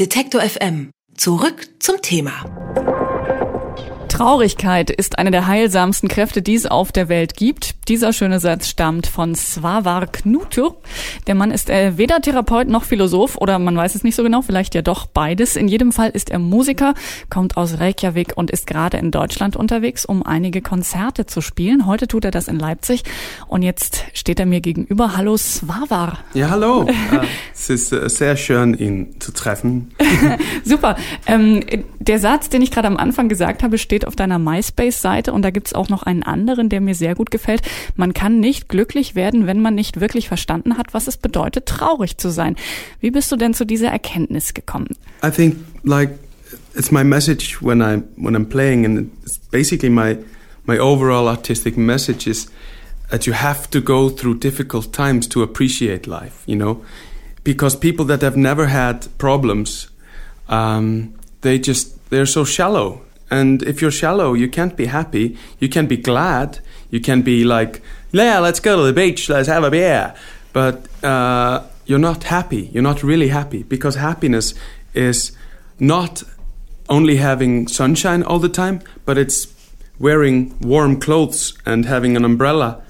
Detektor FM. Zurück zum Thema. Traurigkeit ist eine der heilsamsten Kräfte, die es auf der Welt gibt. Dieser schöne Satz stammt von Svavar Knutu. Der Mann ist äh, weder Therapeut noch Philosoph oder man weiß es nicht so genau, vielleicht ja doch beides. In jedem Fall ist er Musiker, kommt aus Reykjavik und ist gerade in Deutschland unterwegs, um einige Konzerte zu spielen. Heute tut er das in Leipzig und jetzt steht er mir gegenüber. Hallo Svavar. Ja, hallo. uh, es ist uh, sehr schön, ihn zu treffen. Super. Ähm, der Satz, den ich gerade am Anfang gesagt habe, steht auf deiner MySpace-Seite und da gibt's auch noch einen anderen, der mir sehr gut gefällt. Man kann nicht glücklich werden, wenn man nicht wirklich verstanden hat, was es bedeutet, traurig zu sein. Wie bist du denn zu dieser Erkenntnis gekommen? I think like it's my message when I when I'm playing and it's basically my my overall artistic message is that you have to go through difficult times to appreciate life, you know? Because people that have never had problems um, they just they're so shallow And if you're shallow, you can't be happy. You can be glad. You can be like, yeah, let's go to the beach, let's have a beer. But uh, you're not happy. You're not really happy because happiness is not only having sunshine all the time, but it's wearing warm clothes and having an umbrella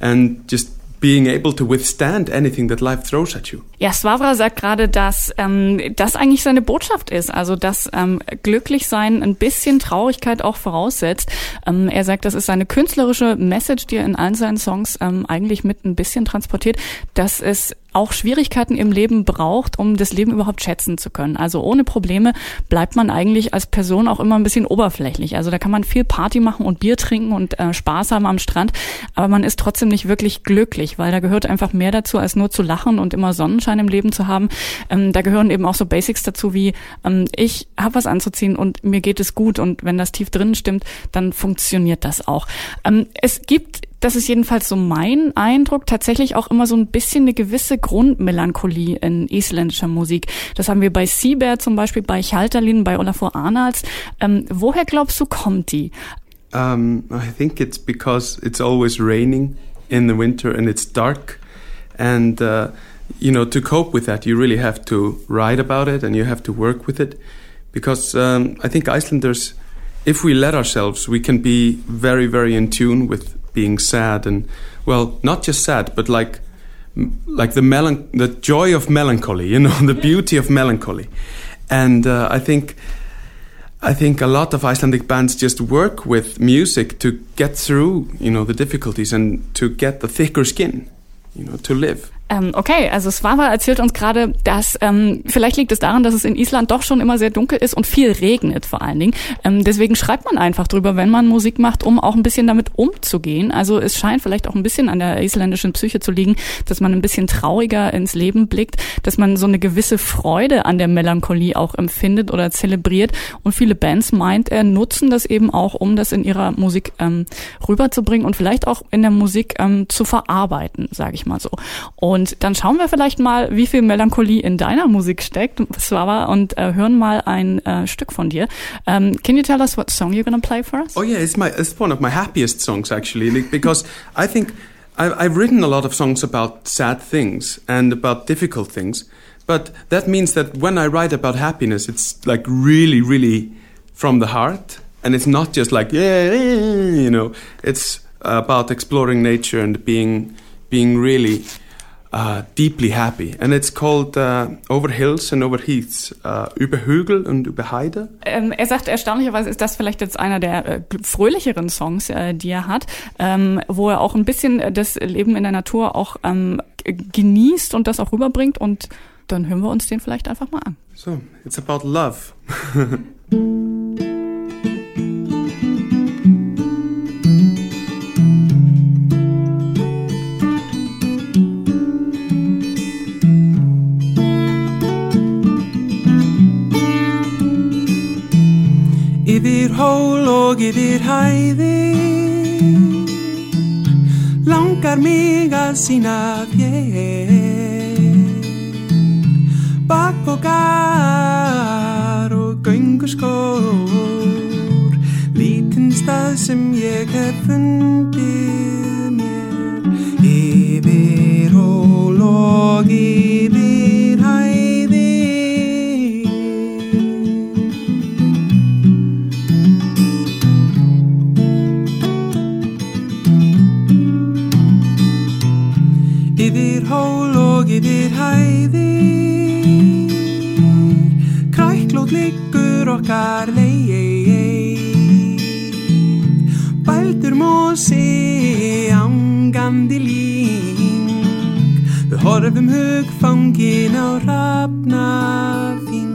and just being able to withstand anything that life throws at you. Ja, Swavra sagt gerade, dass ähm, das eigentlich seine Botschaft ist, also dass ähm, glücklich sein ein bisschen Traurigkeit auch voraussetzt. Ähm, er sagt, das ist seine künstlerische Message, die er in allen seinen Songs ähm, eigentlich mit ein bisschen transportiert, dass es auch Schwierigkeiten im Leben braucht, um das Leben überhaupt schätzen zu können. Also ohne Probleme bleibt man eigentlich als Person auch immer ein bisschen oberflächlich. Also da kann man viel Party machen und Bier trinken und äh, Spaß haben am Strand, aber man ist trotzdem nicht wirklich glücklich, weil da gehört einfach mehr dazu, als nur zu lachen und immer Sonnenschein im Leben zu haben. Ähm, da gehören eben auch so Basics dazu wie ähm, ich habe was anzuziehen und mir geht es gut und wenn das tief drinnen stimmt, dann funktioniert das auch. Ähm, es gibt das ist jedenfalls so mein Eindruck, tatsächlich auch immer so ein bisschen eine gewisse Grundmelancholie in isländischer Musik. Das haben wir bei Seabear zum Beispiel, bei Chaltalin, bei Olafur Arnalds. Ähm, woher glaubst du, kommt die? Um, I think it's because it's always raining in the winter and it's dark. And, uh, you know, to cope with that, you really have to write about it and you have to work with it. Because um, I think Icelanders, if we let ourselves, we can be very, very in tune with being sad and well, not just sad, but like like the melan- the joy of melancholy, you know, the beauty of melancholy. And uh, I think I think a lot of Icelandic bands just work with music to get through, you know, the difficulties and to get the thicker skin, you know, to live. Ähm, okay, also Svava erzählt uns gerade, dass ähm, vielleicht liegt es daran, dass es in Island doch schon immer sehr dunkel ist und viel regnet vor allen Dingen. Ähm, deswegen schreibt man einfach drüber, wenn man Musik macht, um auch ein bisschen damit umzugehen. Also es scheint vielleicht auch ein bisschen an der isländischen Psyche zu liegen, dass man ein bisschen trauriger ins Leben blickt, dass man so eine gewisse Freude an der Melancholie auch empfindet oder zelebriert. Und viele Bands meint er nutzen das eben auch, um das in ihrer Musik ähm, rüberzubringen und vielleicht auch in der Musik ähm, zu verarbeiten, sage ich mal so. Und und dann schauen wir vielleicht mal, wie viel Melancholie in deiner Musik steckt, Swava, und äh, hören mal ein äh, Stück von dir. Um, can you tell us what song you're going to play for us? Oh yeah, it's my it's one of my happiest songs actually because I think I've, I've written a lot of songs about sad things and about difficult things, but that means that when I write about happiness, it's like really, really from the heart, and it's not just like yeah, you know, it's about exploring nature and being being really uh, deeply happy. And it's called uh, Over Hills and Over Heaths, uh, über Hügel und über Heide. Ähm, er sagt, erstaunlicherweise ist das vielleicht jetzt einer der äh, fröhlicheren Songs, äh, die er hat, ähm, wo er auch ein bisschen das Leben in der Natur auch ähm, genießt und das auch rüberbringt. Und dann hören wir uns den vielleicht einfach mal an. So, it's about love. Hól og yfir hæði Langar mig að sína þér. Bakbókar og gönguskór Lítinn stað sem ég hef fundið mér. Yfir hól og yfir yfir hæðir. Kræklót liggur okkar leið Bældur mósi ángandi líng Við horfum hugfangin á rafnafing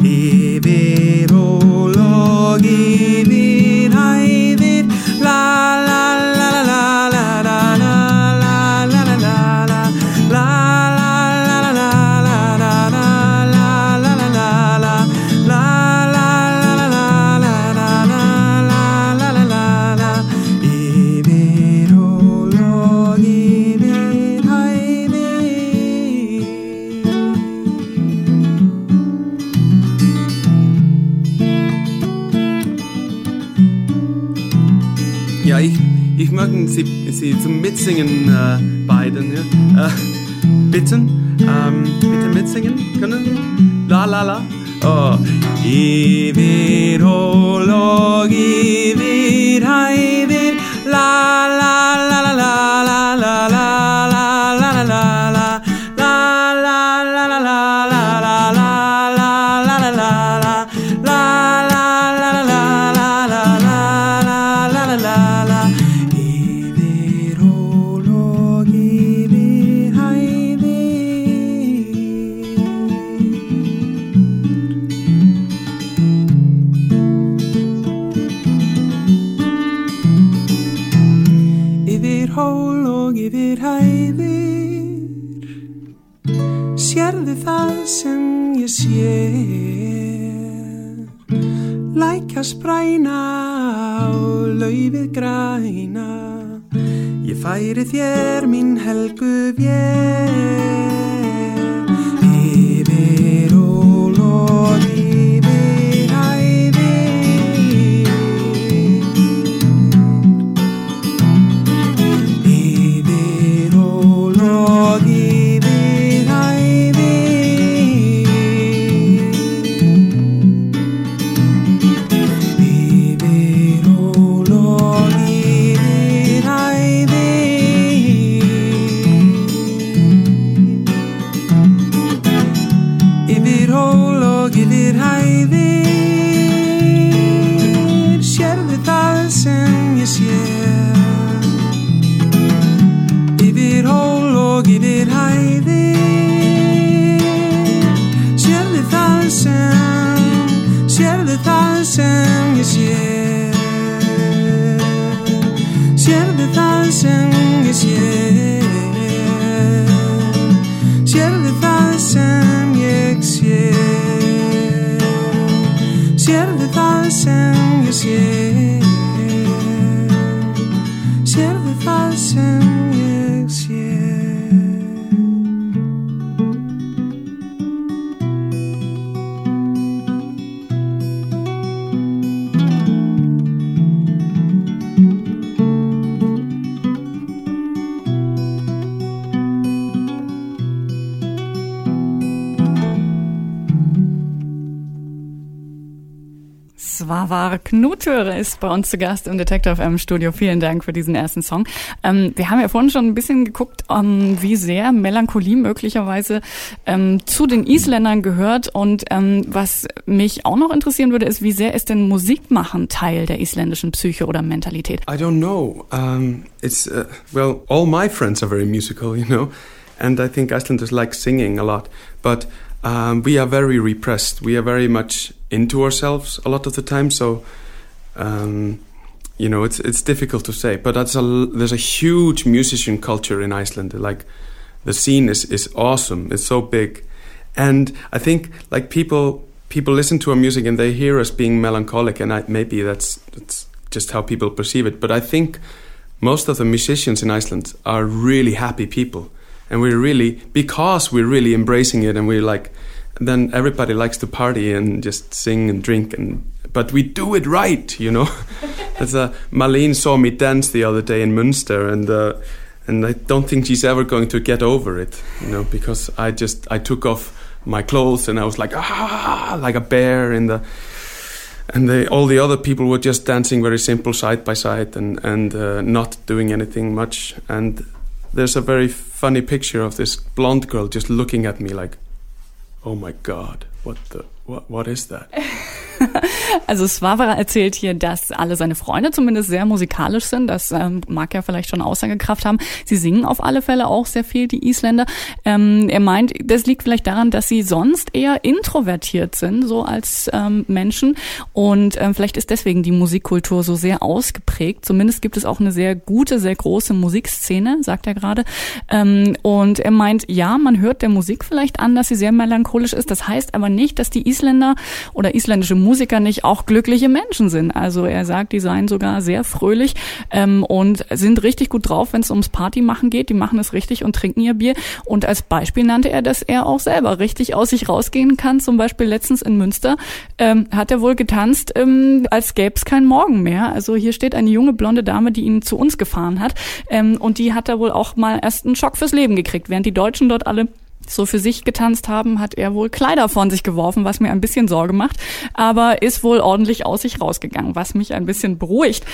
Yfir og log yfir hæðir. La la la Mitsingen äh, beiden ja? äh, bitten. Ähm, bitte mitsingen können? La la la. Oh. Yfir og log yfir hæðir La la la Yfir hól og yfir hæðir. Sérðu það sem ég sé. Lækja spræna og laufið græna. Ég færi þér mín helgu vér you. Svavar Knutöre ist bei uns zu Gast im Detector FM Studio. Vielen Dank für diesen ersten Song. Ähm, wir haben ja vorhin schon ein bisschen geguckt, ähm, wie sehr Melancholie möglicherweise ähm, zu den Isländern gehört. Und ähm, was mich auch noch interessieren würde, ist, wie sehr ist denn Musikmachen Teil der isländischen Psyche oder Mentalität? I don't know. Um, it's uh, well, all my friends are very musical, you know, and I think Icelanders like singing a lot. But um, we are very repressed. We are very much into ourselves a lot of the time. So, um, you know, it's it's difficult to say. But that's a there's a huge musician culture in Iceland. Like the scene is is awesome. It's so big, and I think like people people listen to our music and they hear us being melancholic, and I, maybe that's that's just how people perceive it. But I think most of the musicians in Iceland are really happy people, and we're really because we're really embracing it, and we're like, then everybody likes to party and just sing and drink, and but we do it right, you know. That's a Marlene saw me dance the other day in Munster, and. Uh, and I don't think she's ever going to get over it, you know, because I just I took off my clothes and I was like ah like a bear in the and they, all the other people were just dancing very simple side by side and and uh, not doing anything much and there's a very funny picture of this blonde girl just looking at me like, oh my god, what the, what, what is that? Also Swavara erzählt hier, dass alle seine Freunde zumindest sehr musikalisch sind. Das ähm, mag ja vielleicht schon Aussagekraft haben. Sie singen auf alle Fälle auch sehr viel, die Isländer. Ähm, er meint, das liegt vielleicht daran, dass sie sonst eher introvertiert sind, so als ähm, Menschen. Und ähm, vielleicht ist deswegen die Musikkultur so sehr ausgeprägt. Zumindest gibt es auch eine sehr gute, sehr große Musikszene, sagt er gerade. Ähm, und er meint, ja, man hört der Musik vielleicht an, dass sie sehr melancholisch ist. Das heißt aber nicht, dass die Isländer oder isländische Musiker nicht auch glückliche Menschen sind. Also er sagt, die seien sogar sehr fröhlich ähm, und sind richtig gut drauf, wenn es ums Partymachen geht. Die machen es richtig und trinken ihr Bier. Und als Beispiel nannte er, dass er auch selber richtig aus sich rausgehen kann. Zum Beispiel letztens in Münster ähm, hat er wohl getanzt, ähm, als gäbe es keinen Morgen mehr. Also hier steht eine junge blonde Dame, die ihn zu uns gefahren hat. Ähm, und die hat da wohl auch mal erst einen Schock fürs Leben gekriegt, während die Deutschen dort alle so für sich getanzt haben, hat er wohl Kleider von sich geworfen, was mir ein bisschen Sorge macht, aber ist wohl ordentlich aus sich rausgegangen, was mich ein bisschen beruhigt.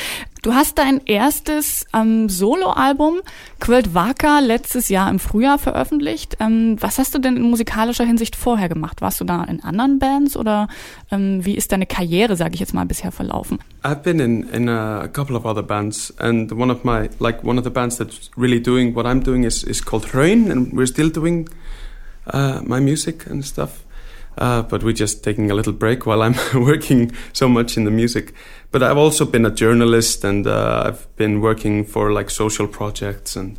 Du hast dein erstes ähm, Soloalbum Quilt Waka letztes Jahr im Frühjahr veröffentlicht. Ähm, was hast du denn in musikalischer Hinsicht vorher gemacht? Warst du da in anderen Bands oder ähm, wie ist deine Karriere, sage ich jetzt mal, bisher verlaufen? I've been in, in a couple of other bands and one of my like one of the bands that's really doing what I'm doing is, is called Hraun and we're still doing uh, my music and stuff. Uh, but we're just taking a little break while I'm working so much in the music. But I've also been a journalist and uh, I've been working for like social projects and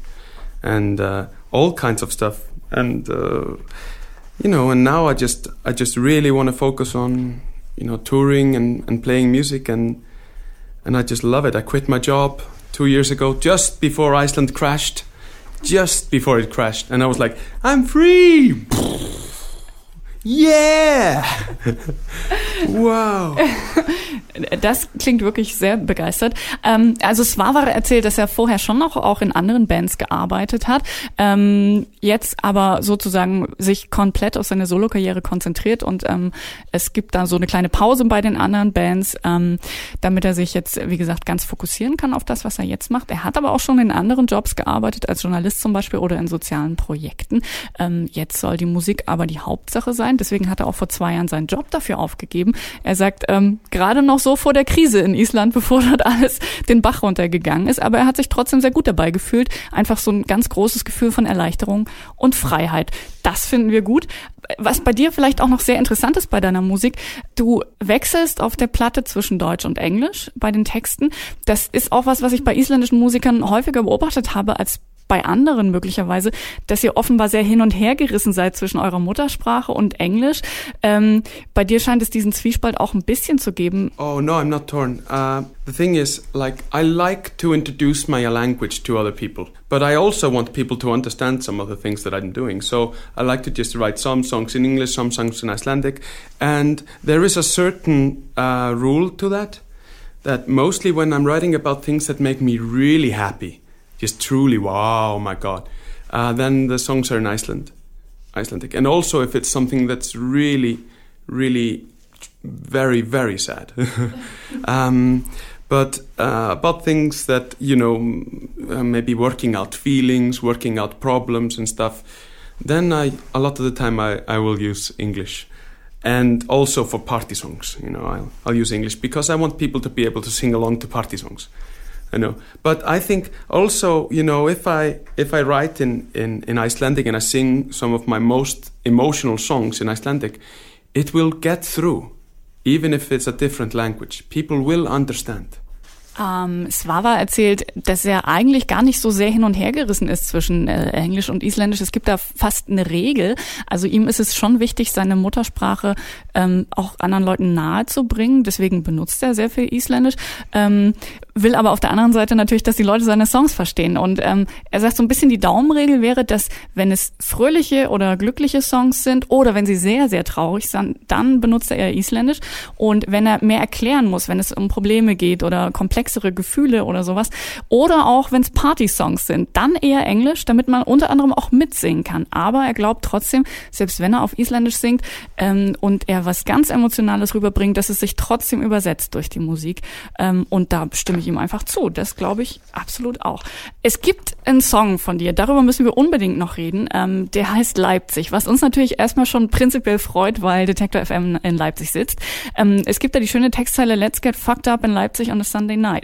and uh, all kinds of stuff. And uh, you know, and now I just I just really want to focus on you know touring and, and playing music and and I just love it. I quit my job two years ago, just before Iceland crashed just before it crashed, and I was like, I'm free. Yeah! wow! Das klingt wirklich sehr begeistert. Ähm, also Swavara erzählt, dass er vorher schon noch auch in anderen Bands gearbeitet hat, ähm, jetzt aber sozusagen sich komplett auf seine Solokarriere konzentriert und ähm, es gibt da so eine kleine Pause bei den anderen Bands, ähm, damit er sich jetzt, wie gesagt, ganz fokussieren kann auf das, was er jetzt macht. Er hat aber auch schon in anderen Jobs gearbeitet, als Journalist zum Beispiel oder in sozialen Projekten. Jetzt soll die Musik aber die Hauptsache sein. Deswegen hat er auch vor zwei Jahren seinen Job dafür aufgegeben. Er sagt, ähm, gerade noch so vor der Krise in Island, bevor dort alles den Bach runtergegangen ist. Aber er hat sich trotzdem sehr gut dabei gefühlt. Einfach so ein ganz großes Gefühl von Erleichterung und Freiheit. Das finden wir gut. Was bei dir vielleicht auch noch sehr interessant ist bei deiner Musik, du wechselst auf der Platte zwischen Deutsch und Englisch bei den Texten. Das ist auch was, was ich bei isländischen Musikern häufiger beobachtet habe als bei anderen möglicherweise, dass ihr offenbar sehr hin und her gerissen seid zwischen eurer Muttersprache und Englisch. Ähm, bei dir scheint es diesen Zwiespalt auch ein bisschen zu geben. Oh no, I'm not torn. Uh, the thing is, like, I like to introduce my language to other people, but I also want people to understand some of the things that I'm doing. So I like to just write some songs in English, some songs in Icelandic, and there is a certain uh, rule to that. That mostly when I'm writing about things that make me really happy, just truly wow my god. Uh, then the songs are in iceland icelandic. And also if it's something that's really really very very sad. Um, but uh, about things that you know uh, maybe working out feelings working out problems and stuff then I, a lot of the time I, I will use english. And also for party songs you know I'll, I'll use english because i want people to be able to sing along to party songs I know, but I think also, you know, if I if I write in, in, in Icelandic and I sing some of my most emotional songs in Icelandic, it will get through, even if it's a different language. People will understand. Ähm, Svava erzählt, dass er eigentlich gar nicht so sehr hin und her gerissen ist zwischen äh, Englisch und Isländisch. Es gibt da fast eine Regel. Also ihm ist es schon wichtig, seine Muttersprache ähm, auch anderen Leuten nahe zu bringen. Deswegen benutzt er sehr viel Isländisch. Ähm, will aber auf der anderen Seite natürlich, dass die Leute seine Songs verstehen. Und ähm, er sagt so ein bisschen, die Daumenregel wäre, dass wenn es fröhliche oder glückliche Songs sind oder wenn sie sehr, sehr traurig sind, dann benutzt er eher Isländisch. Und wenn er mehr erklären muss, wenn es um Probleme geht oder komplex komplexere Gefühle oder sowas. Oder auch, wenn es Party-Songs sind, dann eher Englisch, damit man unter anderem auch mitsingen kann. Aber er glaubt trotzdem, selbst wenn er auf Isländisch singt ähm, und er was ganz Emotionales rüberbringt, dass es sich trotzdem übersetzt durch die Musik. Ähm, und da stimme ich ihm einfach zu. Das glaube ich absolut auch. Es gibt einen Song von dir, darüber müssen wir unbedingt noch reden. Ähm, der heißt Leipzig, was uns natürlich erstmal schon prinzipiell freut, weil Detector FM in Leipzig sitzt. Ähm, es gibt da die schöne Textzeile Let's get fucked up in Leipzig on a Sunday night.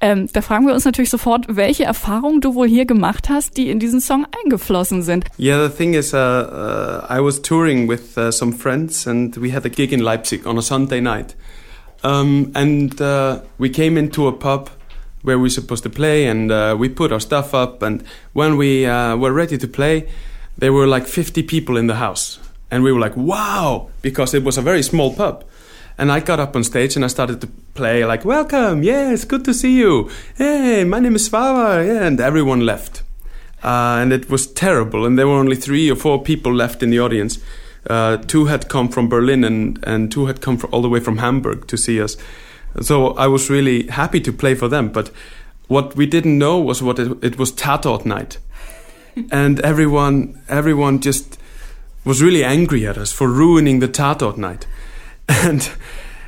Ähm, da fragen wir uns natürlich sofort, welche Erfahrungen du wohl hier gemacht hast, die in diesen Song eingeflossen sind. Yeah, the thing is, uh, uh, I was touring with uh, some friends and we had a gig in Leipzig on a Sunday night. Um, and uh, we came into a pub where we were supposed to play and uh, we put our stuff up. And when we uh, were ready to play, there were like 50 people in the house. And we were like, wow, because it was a very small pub. And I got up on stage and I started to play like, welcome, yes, good to see you. Hey, my name is Svava, yeah, and everyone left. Uh, and it was terrible, and there were only three or four people left in the audience. Uh, two had come from Berlin, and, and two had come all the way from Hamburg to see us. So I was really happy to play for them. But what we didn't know was what it, it was Tatort night, and everyone everyone just was really angry at us for ruining the Tatort night, and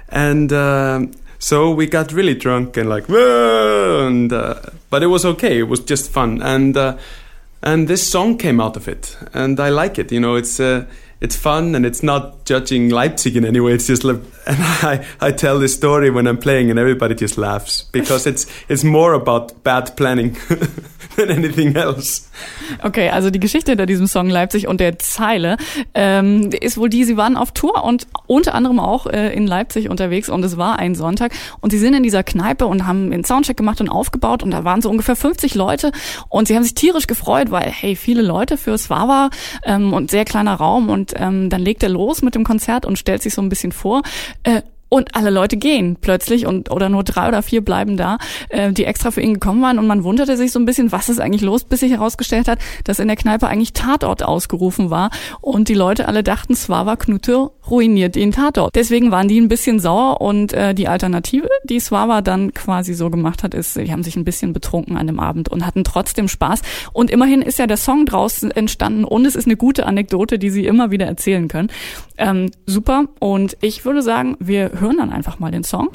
and. Um, so we got really drunk and like, and uh, but it was okay. It was just fun, and uh, and this song came out of it, and I like it. You know, it's uh, it's fun and it's not judging Leipzig in any way. It's just like, and I I tell this story when I'm playing, and everybody just laughs because it's it's more about bad planning than anything else. Okay, also die Geschichte hinter diesem Song Leipzig und der Zeile ähm, ist wohl die, sie waren auf Tour und unter anderem auch äh, in Leipzig unterwegs und es war ein Sonntag und sie sind in dieser Kneipe und haben einen Soundcheck gemacht und aufgebaut und da waren so ungefähr 50 Leute und sie haben sich tierisch gefreut, weil hey, viele Leute für Swava ähm, und sehr kleiner Raum und ähm, dann legt er los mit dem Konzert und stellt sich so ein bisschen vor. Äh, und alle Leute gehen plötzlich und oder nur drei oder vier bleiben da, äh, die extra für ihn gekommen waren und man wunderte sich so ein bisschen, was ist eigentlich los, bis sich herausgestellt hat, dass in der Kneipe eigentlich Tatort ausgerufen war und die Leute alle dachten, Swava Knute ruiniert den Tatort. Deswegen waren die ein bisschen sauer und äh, die Alternative, die Swava dann quasi so gemacht hat, ist, die haben sich ein bisschen betrunken an dem Abend und hatten trotzdem Spaß und immerhin ist ja der Song draußen entstanden und es ist eine gute Anekdote, die sie immer wieder erzählen können. Ähm, super und ich würde sagen, wir hören dann einfach mal den Song.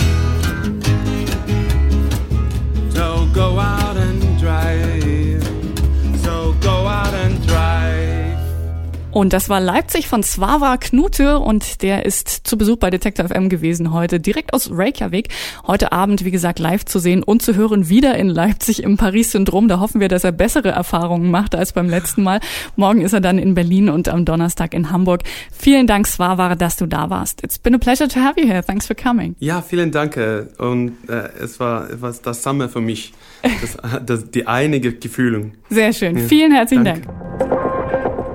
So go out Und das war Leipzig von Swava Knute und der ist zu Besuch bei Detector FM gewesen heute, direkt aus Reykjavik. Heute Abend, wie gesagt, live zu sehen und zu hören, wieder in Leipzig im Paris-Syndrom. Da hoffen wir, dass er bessere Erfahrungen macht als beim letzten Mal. Morgen ist er dann in Berlin und am Donnerstag in Hamburg. Vielen Dank, Swava, dass du da warst. It's been a pleasure to have you here. Thanks for coming. Ja, vielen Dank. Und äh, es war war das Samme für mich. Das, das, die einige Gefühle. Sehr schön. Vielen herzlichen Danke. Dank.